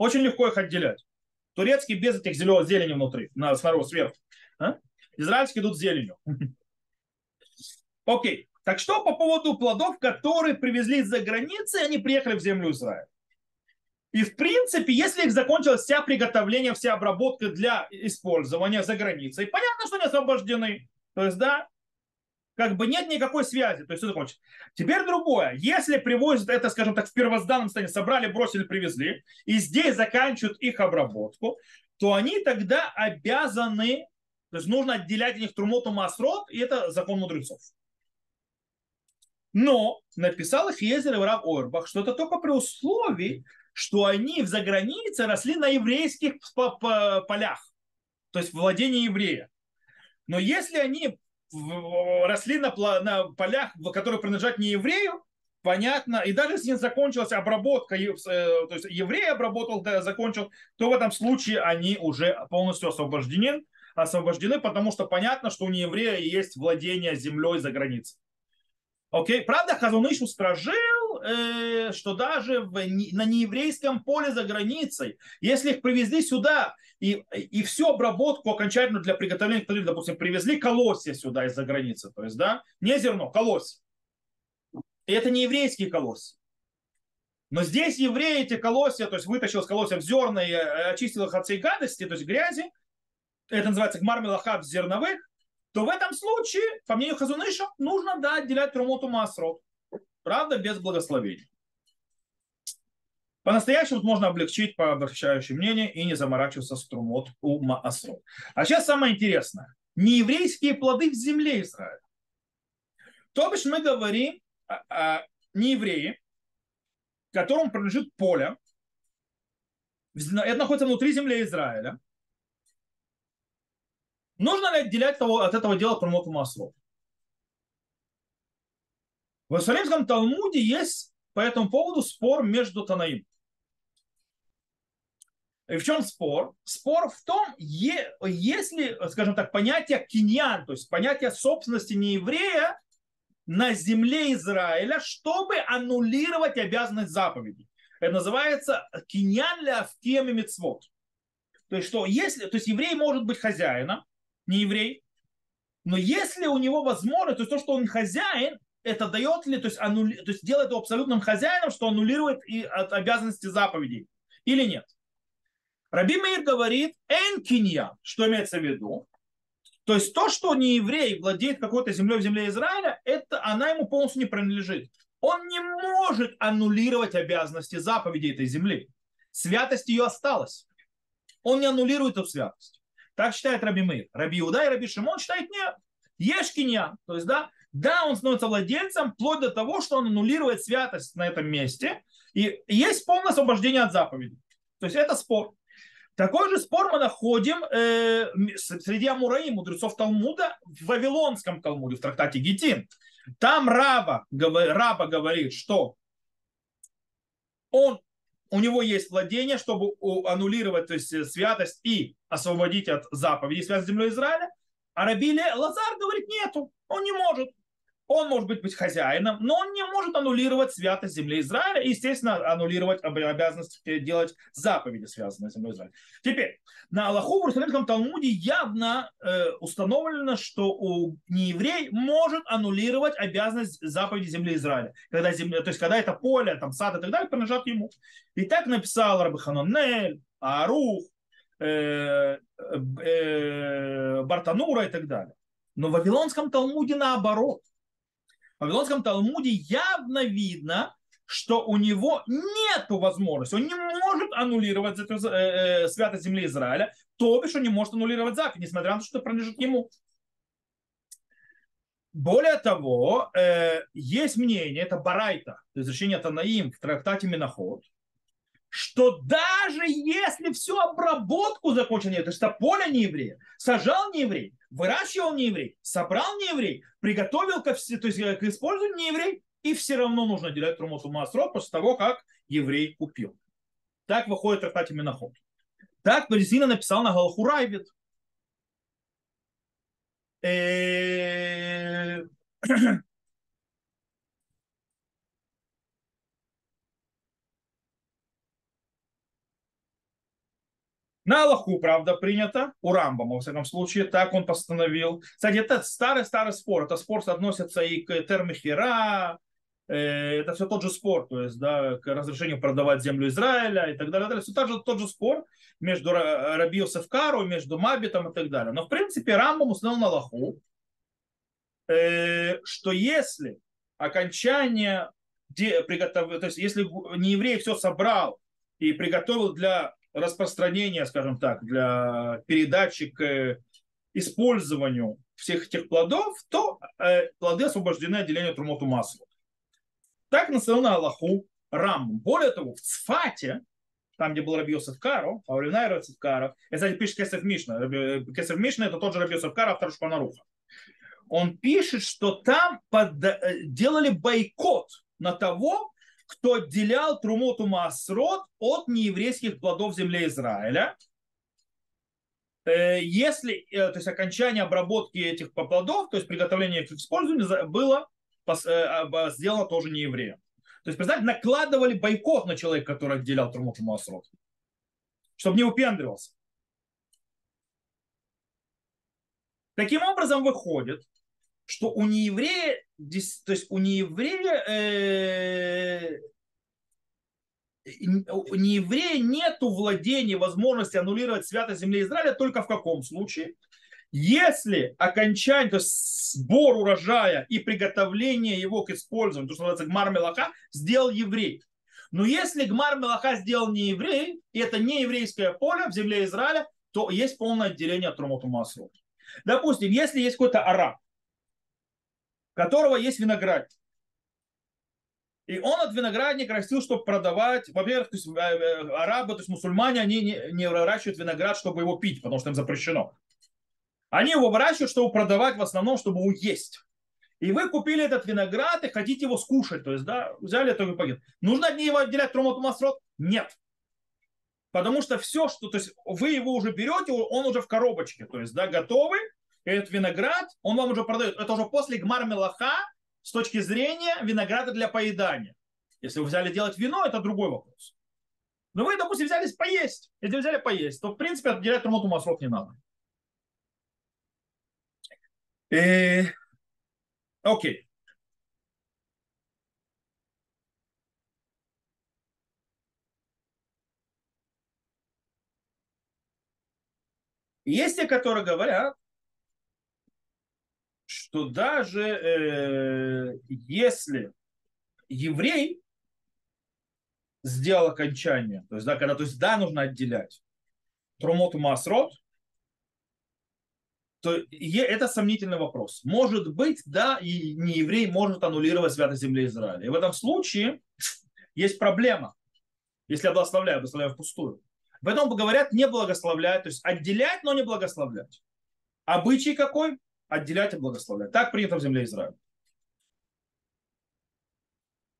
Очень легко их отделять. Турецкий без этих зеленых зелени внутри, на, снаружи, сверху. А? Израильские идут с зеленью. Окей. Так что по поводу плодов, которые привезли из-за границы, они приехали в землю Израиля. И в принципе, если их закончилось вся приготовление, вся обработка для использования за границей, понятно, что они освобождены. То есть, да, как бы нет никакой связи, то есть это кончится. Теперь другое. Если привозят это, скажем так, в первозданном состоянии, собрали, бросили, привезли, и здесь заканчивают их обработку, то они тогда обязаны, то есть нужно отделять от них трумоту масрот, и это закон мудрецов. Но написал их Езер и Рав Орбах, что это только при условии, что они в загранице росли на еврейских полях, то есть владение еврея. Но если они росли на, на полях, которые принадлежат не еврею, понятно, и даже если закончилась обработка, э, то есть еврей обработал, закончил, то в этом случае они уже полностью освобождены, освобождены, потому что понятно, что у нееврея есть владение землей за границей. Окей, правда, Хазуныш устражил, э, что даже в, на нееврейском поле за границей, если их привезли сюда и, и всю обработку окончательно для приготовления, допустим, привезли колосья сюда из-за границы, то есть, да, не зерно, колосья. И это не еврейские колосья. Но здесь евреи эти колосья, то есть вытащил с колосьев зерна и э, очистил их от всей гадости, то есть грязи, это называется гмар мелахаб зерновых, то в этом случае, по мнению Хазуныша, нужно да, отделять трумоту масрот. Правда, без благословения. По-настоящему можно облегчить по обращающему мнению и не заморачиваться с трумот у маасрот. А сейчас самое интересное. Нееврейские плоды в земле Израиля. То бишь мы говорим о, о неевреи, которому принадлежит поле. Это находится внутри земли Израиля Нужно ли отделять того, от этого дела промот масло? В Иерусалимском Талмуде есть по этому поводу спор между Танаим. И в чем спор? Спор в том, если, скажем так, понятие киньян, то есть понятие собственности нееврея на земле Израиля, чтобы аннулировать обязанность заповедей. Это называется киньян ля авкем и мецвод. То есть, что если, то есть еврей может быть хозяином, не еврей. Но если у него возможность, то есть то, что он хозяин, это дает ли, то есть, аннули, то есть делает его абсолютным хозяином, что аннулирует и от обязанности заповедей, или нет? Раби Мейр говорит, энкинья, что имеется в виду? То есть то, что не еврей владеет какой-то землей в земле Израиля, это она ему полностью не принадлежит. Он не может аннулировать обязанности заповедей этой земли. Святость ее осталась. Он не аннулирует эту святость. Так считает Раби Мейр. Раби Иуда и Раби Шимон считают нет. Ешкинья. То есть, да, да, он становится владельцем вплоть до того, что он аннулирует святость на этом месте. И есть полное освобождение от заповедей. То есть это спор. Такой же спор мы находим э, среди Амураи, мудрецов Талмуда, в Вавилонском Талмуде, в трактате Гетин. Там раба, раба говорит, что он, у него есть владение, чтобы аннулировать то есть, святость и освободить от заповедей связь с землей Израиля. А Раби Лазар говорит, нету, он не может. Он может быть, быть хозяином, но он не может аннулировать святость земли Израиля и, естественно, аннулировать обязанность делать заповеди, связанные с землей Израиля. Теперь, на Аллаху в Иерусалимском Талмуде явно э, установлено, что у нееврей может аннулировать обязанность заповеди земли Израиля. Когда земля, то есть, когда это поле, там, сад и так далее, принадлежат ему. И так написал Рабиханонель, Арух, э, э, Бартанура и так далее. Но в Вавилонском Талмуде наоборот. В Вавилонском Талмуде явно видно, что у него нет возможности, он не может аннулировать эту, э, э, святость земли Израиля, то бишь он не может аннулировать заповедь, несмотря на то, что это принадлежит ему. Более того, э, есть мнение, это Барайта, то есть решение Танаим в трактате Миноход, что даже если всю обработку закончил то есть поле не еврея, сажал не еврей, выращивал не еврей, собрал не еврей, приготовил ко все, то есть к использованию не еврей, и все равно нужно делять Трумоту Маасрот после того, как еврей купил. Так выходит в трактате Миноход. Так Паризина написал на Галаху Райбит. [clears throat] На Аллаху, правда, принято, у Рамбама, во всяком случае, так он постановил. Кстати, это старый-старый спор, это спор относится и к Термихера, э, это все тот же спор, то есть, да, к разрешению продавать землю Израиля и так далее. далее. Все тот же, тот же спор между Раби Кару, между Мабитом и так далее. Но, в принципе, Рамбам установил на Аллаху, э, что если окончание то есть если не еврей все собрал и приготовил для распространения, скажем так, для передачи к использованию всех этих плодов, то э, плоды освобождены от деления трумоту масла. Так настоял на Аллаху Рамбам. Более того, в Цфате, там, где был Раби Йосеф Каро, а Равинай Йосеф Каро, это кстати, пишет Кесев Мишна. Кесев Мишна это тот же Раби Йосеф Каро, автор Шпанаруха. Он пишет, что там под, э, делали бойкот на того, кто отделял Трумоту Масрот от нееврейских плодов земли Израиля. Э, если, э, то есть окончание обработки этих плодов, то есть приготовление их к использованию было э, сделано тоже не евреем. То есть, представьте, накладывали бойкот на человека, который отделял Трумоту Масрот, чтобы не упендривался. Таким образом выходит, что у нееврея, то есть у нееврея, э, у нееврея нет владения, возможности аннулировать святость земли Израиля только в каком случае? Если окончание, то есть сбор урожая и приготовление его к использованию, то, что называется гмар мелаха, сделал еврей. Но если гмар мелаха сделал не еврей, и это не еврейское поле в земле Израиля, то есть полное отделение от Румоту Масрот. Допустим, если есть какой-то араб, которого есть виноград. И он от виноградника растил, чтобы продавать. Во-первых, то есть, э, э, арабы, то есть мусульмане, они не, не выращивают виноград, чтобы его пить, потому что им запрещено. Они его выращивают, чтобы продавать в основном, чтобы уесть. И вы купили этот виноград и хотите его скушать. То есть, да, взяли это пакет. Нужно от него отделять тромату масрот? Нет. Потому что все, что, то есть вы его уже берете, он уже в коробочке, то есть, да, готовый, этот виноград, он вам уже продает. Это уже после гмар мелаха с точки зрения винограда для поедания. Если вы взяли делать вино, это другой вопрос. Но вы, допустим, взялись поесть. Если взяли поесть, то, в принципе, отделять трумоту масрот не надо. И... Окей. Есть те, которые говорят, что даже э, если еврей сделал окончание, то есть, да, когда, то есть, да, нужно отделять трумоту масрот, то это сомнительный вопрос. Может быть, да, и не еврей может аннулировать святость земли Израиля. И в этом случае есть проблема. Если я благословляю, благословляю впустую. Этом говорят не благословлять, то есть отделять, но не благословлять. Обычай какой? Отделять и благословлять. Так принято в земле Израиля.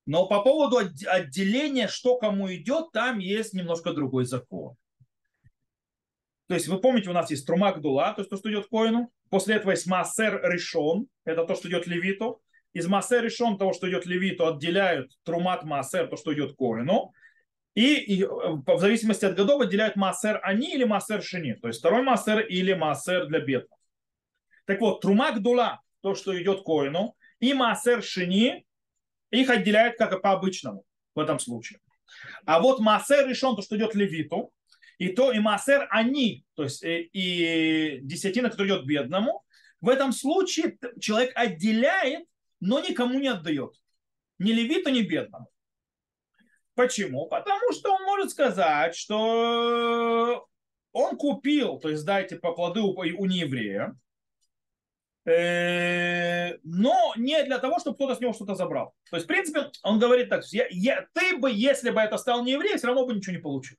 Но по поводу отделения, что кому идет, там есть немножко другой закон. То есть вы помните, у нас есть Трумак Дула, то есть то, что идет коину. После этого есть Массер Решон, это то, что идет Левиту. Из Массер Решон, того, что идет Левиту, отделяют Трумат Массер, то, что идет коину. И, и в зависимости от годов отделяют Массер Они или Массер Шини. То есть второй Массер или Массер для бедных. Так вот, Трумак Дула, то, что идет коину, и Массер Шини, их отделяют как по обычному в этом случае. А вот Массер решен, то, что идет Левиту, и то и Массер они, то есть и, э, и десятина, которая идет бедному, в этом случае человек отделяет, но никому не отдает. Ни левиту, ни бедному. Почему? Потому что он может сказать, что он купил, то есть дайте по плоды у, у нееврея, но не для того, чтобы кто-то с него что-то забрал. То есть, в принципе, он говорит так, я, я, ты бы, если бы это стал не еврей, все равно бы ничего не получил.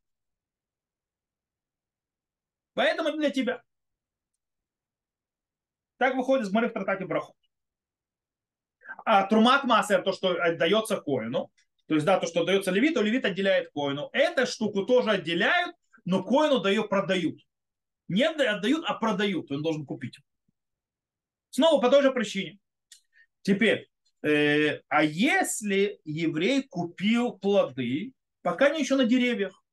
Поэтому для тебя. Так выходит из Мары в трактате Брахот. А трумат массер, то, что отдается коину, то есть, да, то, что дается левиту, левит отделяет коину. Эту штуку тоже отделяют, но коину дают, продают. Не отдают, а продают. Он должен купить. Снова по той же причине. Теперь, э, а если еврей купил плоды, пока они еще на деревьях,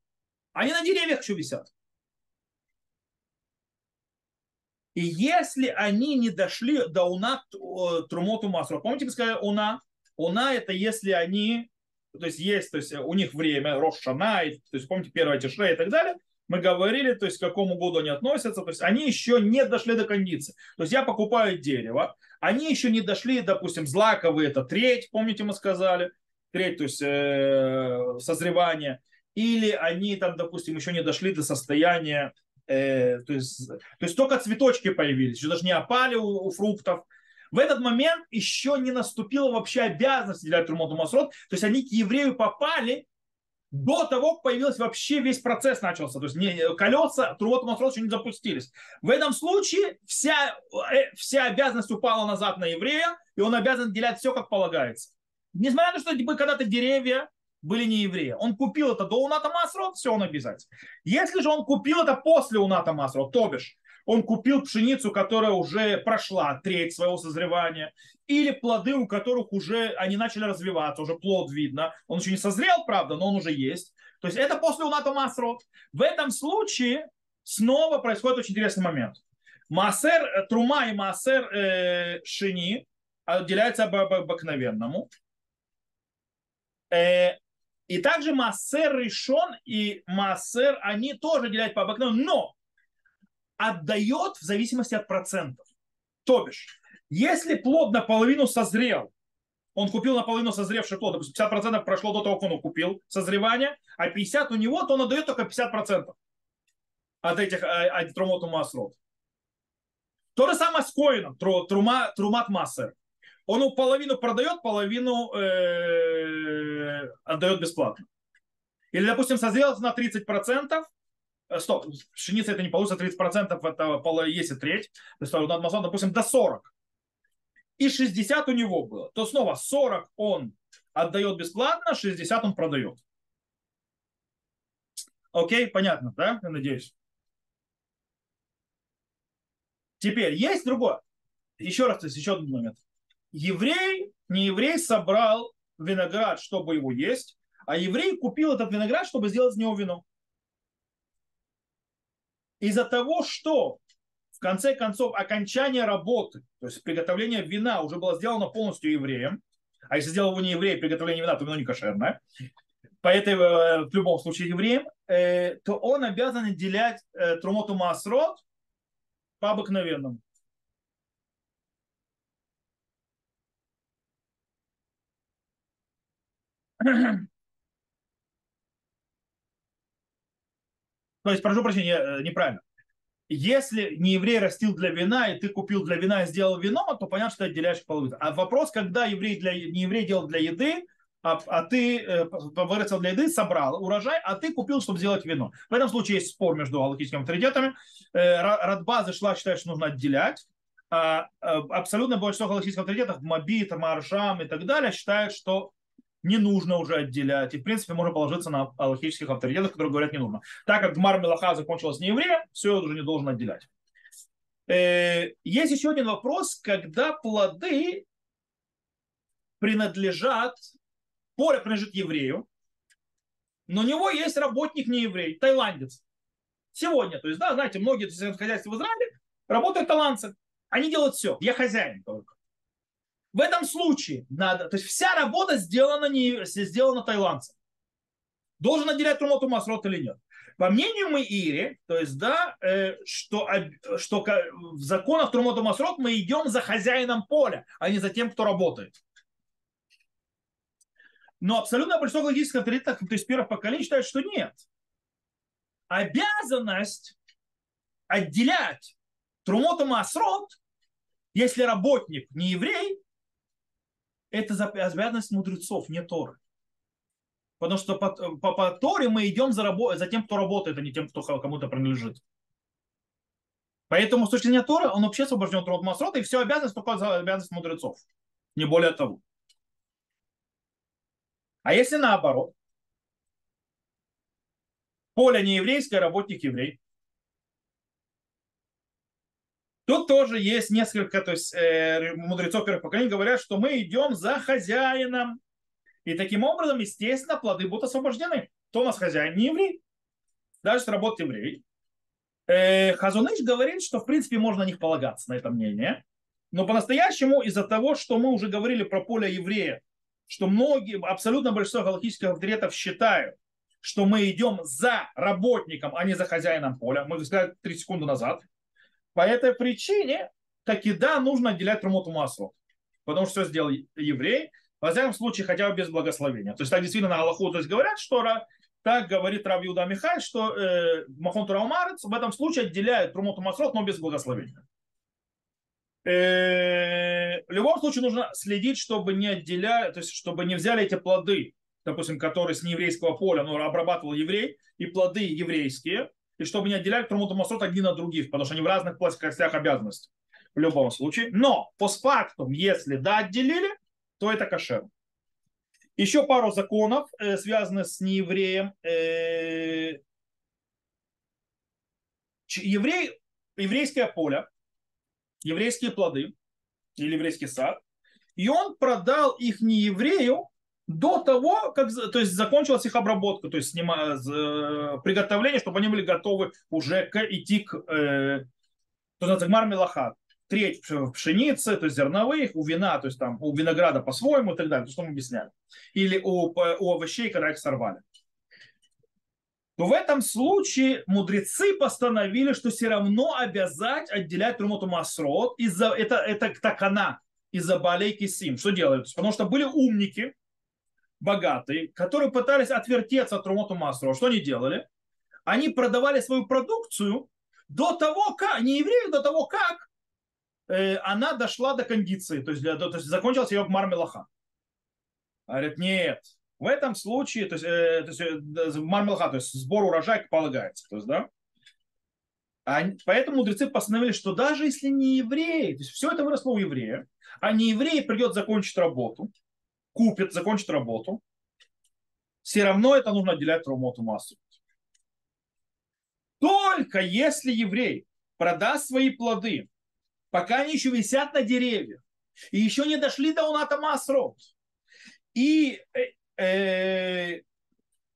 они на деревьях еще висят. И если они не дошли до уна трумоту масру, помните, мы сказали уна? Уна это если они, то есть есть, то есть у них время, Рошана, то есть помните, первая тишре и так далее, мы говорили, то есть к какому году они относятся, то есть они еще не дошли до кондиции. То есть я покупаю дерево, они еще не дошли, допустим, злаковые, это треть, помните, мы сказали, треть, то есть э, созревание, или они там, допустим, еще не дошли до состояния э, то, есть, то есть только цветочки появились, еще даже не опали у, у фруктов. В этот момент еще не наступила вообще обязанность делать Трумот Масрот, то есть они к еврею попали до того, как появился вообще весь процесс начался. То есть не, колеса Трумот Масрот еще не запустились. В этом случае вся, э, вся обязанность упала назад на еврея, и он обязан делать все, как полагается. Несмотря на то, что когда-то деревья были не евреи. Он купил это до Уната Масрот, все, он обязательно. Если же он купил это после Уната Масрот, то бишь он купил пшеницу, которая уже прошла треть своего созревания, или плоды, у которых уже они начали развиваться, уже плод видно. Он еще не созрел, правда, но он уже есть. То есть это после Уната Масрот. В этом случае снова происходит очень интересный момент. Массер, э, Трума и Массер э, Шини отделяются об обыкновенному. Э, и также массер решен и массер, они тоже делят по обыкновенному, но отдает в зависимости от процентов. То бишь, если плод наполовину созрел, он купил наполовину созревший плод, допустим, 50% прошло до того, как он купил, созревание, а 50% у него, то он отдает только 50% от этих, э, от трумоту массрот. То же самое с коином, трума, трумат массер. Он половину продает, половину э, отдает бесплатно. Или, допустим, созрелось на 30%, э, стоп, пшеница это не получится, 30% это есть и треть, то есть, допустим, до 40. И 60 у него было. То снова 40 он отдает бесплатно, 60 он продает. Окей, понятно, да? Я надеюсь. Теперь есть другое. Еще раз, то есть еще один момент еврей, не еврей собрал виноград, чтобы его есть, а еврей купил этот виноград, чтобы сделать из него вино. Из-за того, что в конце концов окончание работы, то есть приготовление вина уже было сделано полностью евреем, а если сделал его не еврей, приготовление вина, то вино не кошерное, поэтому э, в любом случае евреем, э, то он обязан отделять э, трумоту масрот по обыкновенному. [clears throat] То есть, прошу прощения, э, неправильно. Если не еврей растил для вина, и ты купил для вина и сделал вино, то понятно, что ты отделяешь половину. А вопрос, когда еврей для, не еврей делал для еды, а, а ты э, вырастил для еды, собрал урожай, а ты купил, чтобы сделать вино. В этом случае есть спор между аллахическими авторитетами. Э, Радбаза шла считает, что нужно отделять. А, а абсолютно большинство галактических авторитетов, Мобит, Маршам и так далее, считают, что не нужно уже отделять. И, в принципе, можно положиться на аллахических авторитетов, которые говорят, не нужно. Так как Гмар Мелаха закончилась не евреем, все уже не должен отделять. Э, есть еще один вопрос, когда плоды принадлежат, поле принадлежит еврею, но у него есть работник не еврей, тайландец. Сегодня, то есть, да, знаете, многие хозяйства в Израиле работают таланцы. Они делают все, я хозяин только. В этом случае надо, то есть вся работа сделана, не, сделана тайландцем. Должен отделять Трумоту Масрот или нет. По мнению Маири, то есть, да, э, что, что в законах Трумоту Масрот мы идем за хозяином поля, а не за тем, кто работает. Но абсолютно большинство логических авторитетов, то есть первых поколений, считают, что нет. Обязанность отделять Трумоту Масрот, если работник не еврей, это обязанность мудрецов, не Торы. Потому что по, по, по Торе мы идем за, рабо, за тем, кто работает, а не тем, кто кому-то принадлежит. Поэтому с точки зрения Тора он вообще освобожден от Масрота, и все обязанность только за обязанность мудрецов. Не более того. А если наоборот, поле не еврейское, работник еврей, Тут тоже есть несколько, то есть э, мудрецов первых поколений говорят, что мы идем за хозяином. И таким образом, естественно, плоды будут освобождены. Кто у нас хозяин? Не еврей. Даже если работает еврей. Э, Хазуныш говорит, что в принципе можно на них полагаться, на это мнение. Но по-настоящему из-за того, что мы уже говорили про поле еврея, что многие, абсолютно большинство галактических авторитетов считают, что мы идем за работником, а не за хозяином поля. Мы сказали три секунды назад. По этой причине, так и да, нужно отделять Трумоту масло. Потому что все сделал еврей, во всяком случае, хотя бы без благословения. То есть так действительно на Аллаху то есть, говорят, что так говорит Рав Юда Михай, что э, Махон Тураумарец в этом случае отделяет Трумоту Масрот, но без благословения. Э, в любом случае нужно следить, чтобы не отделяли, то есть чтобы не взяли эти плоды, допустим, которые с нееврейского поля, ну, обрабатывал еврей, и плоды еврейские, и чтобы не отделяли Трумут Масот одни от других, потому что они в разных плоскостях обязанностей в любом случае. Но постфактум, если да, отделили, то это кошер. Еще пару законов, э, связанных с неевреем. Э, еврей, еврейское поле, еврейские плоды или еврейский сад, и он продал их не еврею, до того, как то есть, закончилась их обработка, то есть снима, э, приготовление, чтобы они были готовы уже к, идти к э, то называется мелахат. Треть пшеницы, то есть зерновых, у вина, то есть там у винограда по-своему и так далее, то, что мы объясняли. Или у, у овощей, когда их сорвали. То в этом случае мудрецы постановили, что все равно обязать отделять Трумоту Масрот из-за это, это такана, из-за Балейки Сим. Что делают? Потому что были умники, богатые, которые пытались отвертеться от Румоту Масрова. Что они делали? Они продавали свою продукцию до того, как, не еврею, до того, как э, она дошла до кондиции, то есть, для, то есть закончился ее мармелаха. Говорят, нет, в этом случае, то есть, э, то есть э, мармелаха, то есть сбор урожая полагается. То есть, да? А, поэтому мудрецы постановили, что даже если не еврей, то есть все это выросло у еврея, а не еврей придет закончить работу, купит, закончит работу, все равно это нужно отделять Трумоту массу. Только если еврей продаст свои плоды, пока они еще висят на деревьях, и еще не дошли до уната масрот, и, э, э,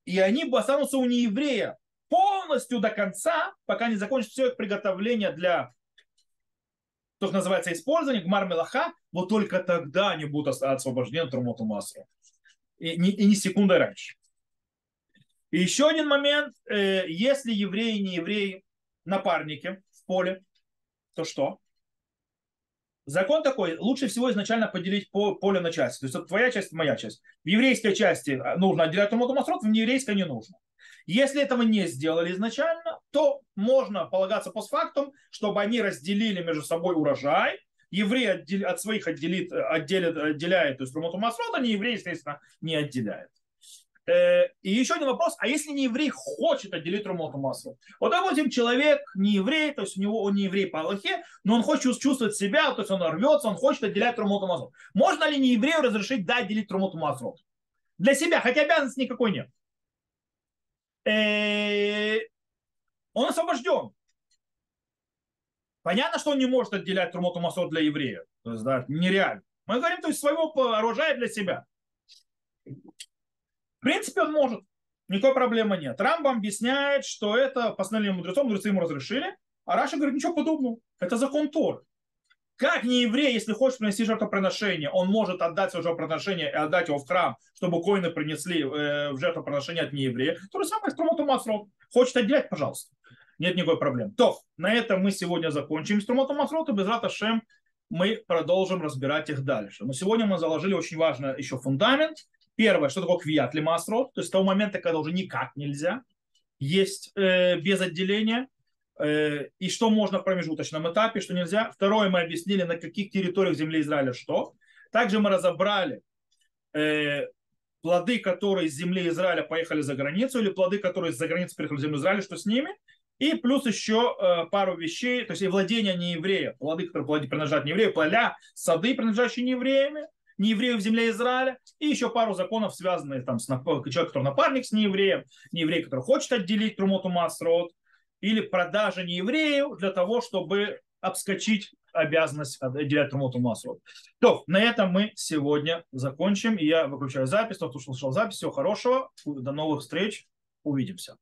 и они останутся у нееврея полностью до конца, пока не закончат все их приготовление для то, что называется использование, гмар мелаха, вот только тогда они будут освобождены от Трумоту Масра. И не, и не секунды раньше. И еще один момент. Э, если евреи не евреи напарники в поле, то что? Закон такой, лучше всего изначально поделить поле на части. То есть это твоя часть, моя часть. В еврейской части нужно отделять Трумоту Масрот, в нееврейской не нужно. Если этого не сделали изначально, то можно полагаться постфактум, чтобы они разделили между собой урожай, еврей от своих отделит, отделит, отделяет, то есть Румоту Масрот, а не естественно, не отделяет. Э, и еще один вопрос, а если не еврей хочет отделить Румоту Масрот? Вот, допустим, человек не еврей, то есть у него он не еврей по Аллахе, но он хочет чувствовать себя, то есть он рвется, он хочет отделять Румоту Масрот. Можно ли не еврею разрешить да, отделить Румоту Масрот? Для себя, хотя обязанности никакой нет. Э, он освобожден. Понятно, что он не может отделять Трумоту Масот для евреев. То есть, да, нереально. Мы говорим, то есть своего оружия для себя. В принципе, он может. Никакой проблемы нет. Рамбам объясняет, что это постановление мудрецов, мудрецы ему разрешили. А Раша говорит, ничего подобного. Это закон Тор. Как не еврей, если хочет принести жертвоприношение, он может отдать свое жертвоприношение и отдать его в храм, чтобы коины принесли э, в жертвоприношение от нееврея. То же самое с Трумоту Масрот. Хочет отделять, пожалуйста. Нет никакой проблемы. То, на этом мы сегодня закончим с Трумотом Масрот, и без Раташем мы продолжим разбирать их дальше. Но сегодня мы заложили очень важный еще фундамент. Первое, что такое квиат масрот, то есть того момента, когда уже никак нельзя есть э, без отделения, э, и что можно в промежуточном этапе, что нельзя. Второе, мы объяснили, на каких территориях земли Израиля что. Также мы разобрали э, плоды, которые из земли Израиля поехали за границу, или плоды, которые из-за границы приехали в землю Израиля, что с ними. И плюс еще э, пару вещей, то есть и владения не еврея, плоды, которые принадлежат не еврею, поля, сады, принадлежащие не евреями, не евреев в земле Израиля, и еще пару законов, связанных там, с человеком, который напарник с неевреем, нееврей, который хочет отделить Трумоту Масрот, или продажа неевреев для того, чтобы обскочить обязанность отделять Трумоту Масрот. То, на этом мы сегодня закончим, и я выключаю запись, тот, кто слушал запись, всего хорошего, до новых встреч, увидимся.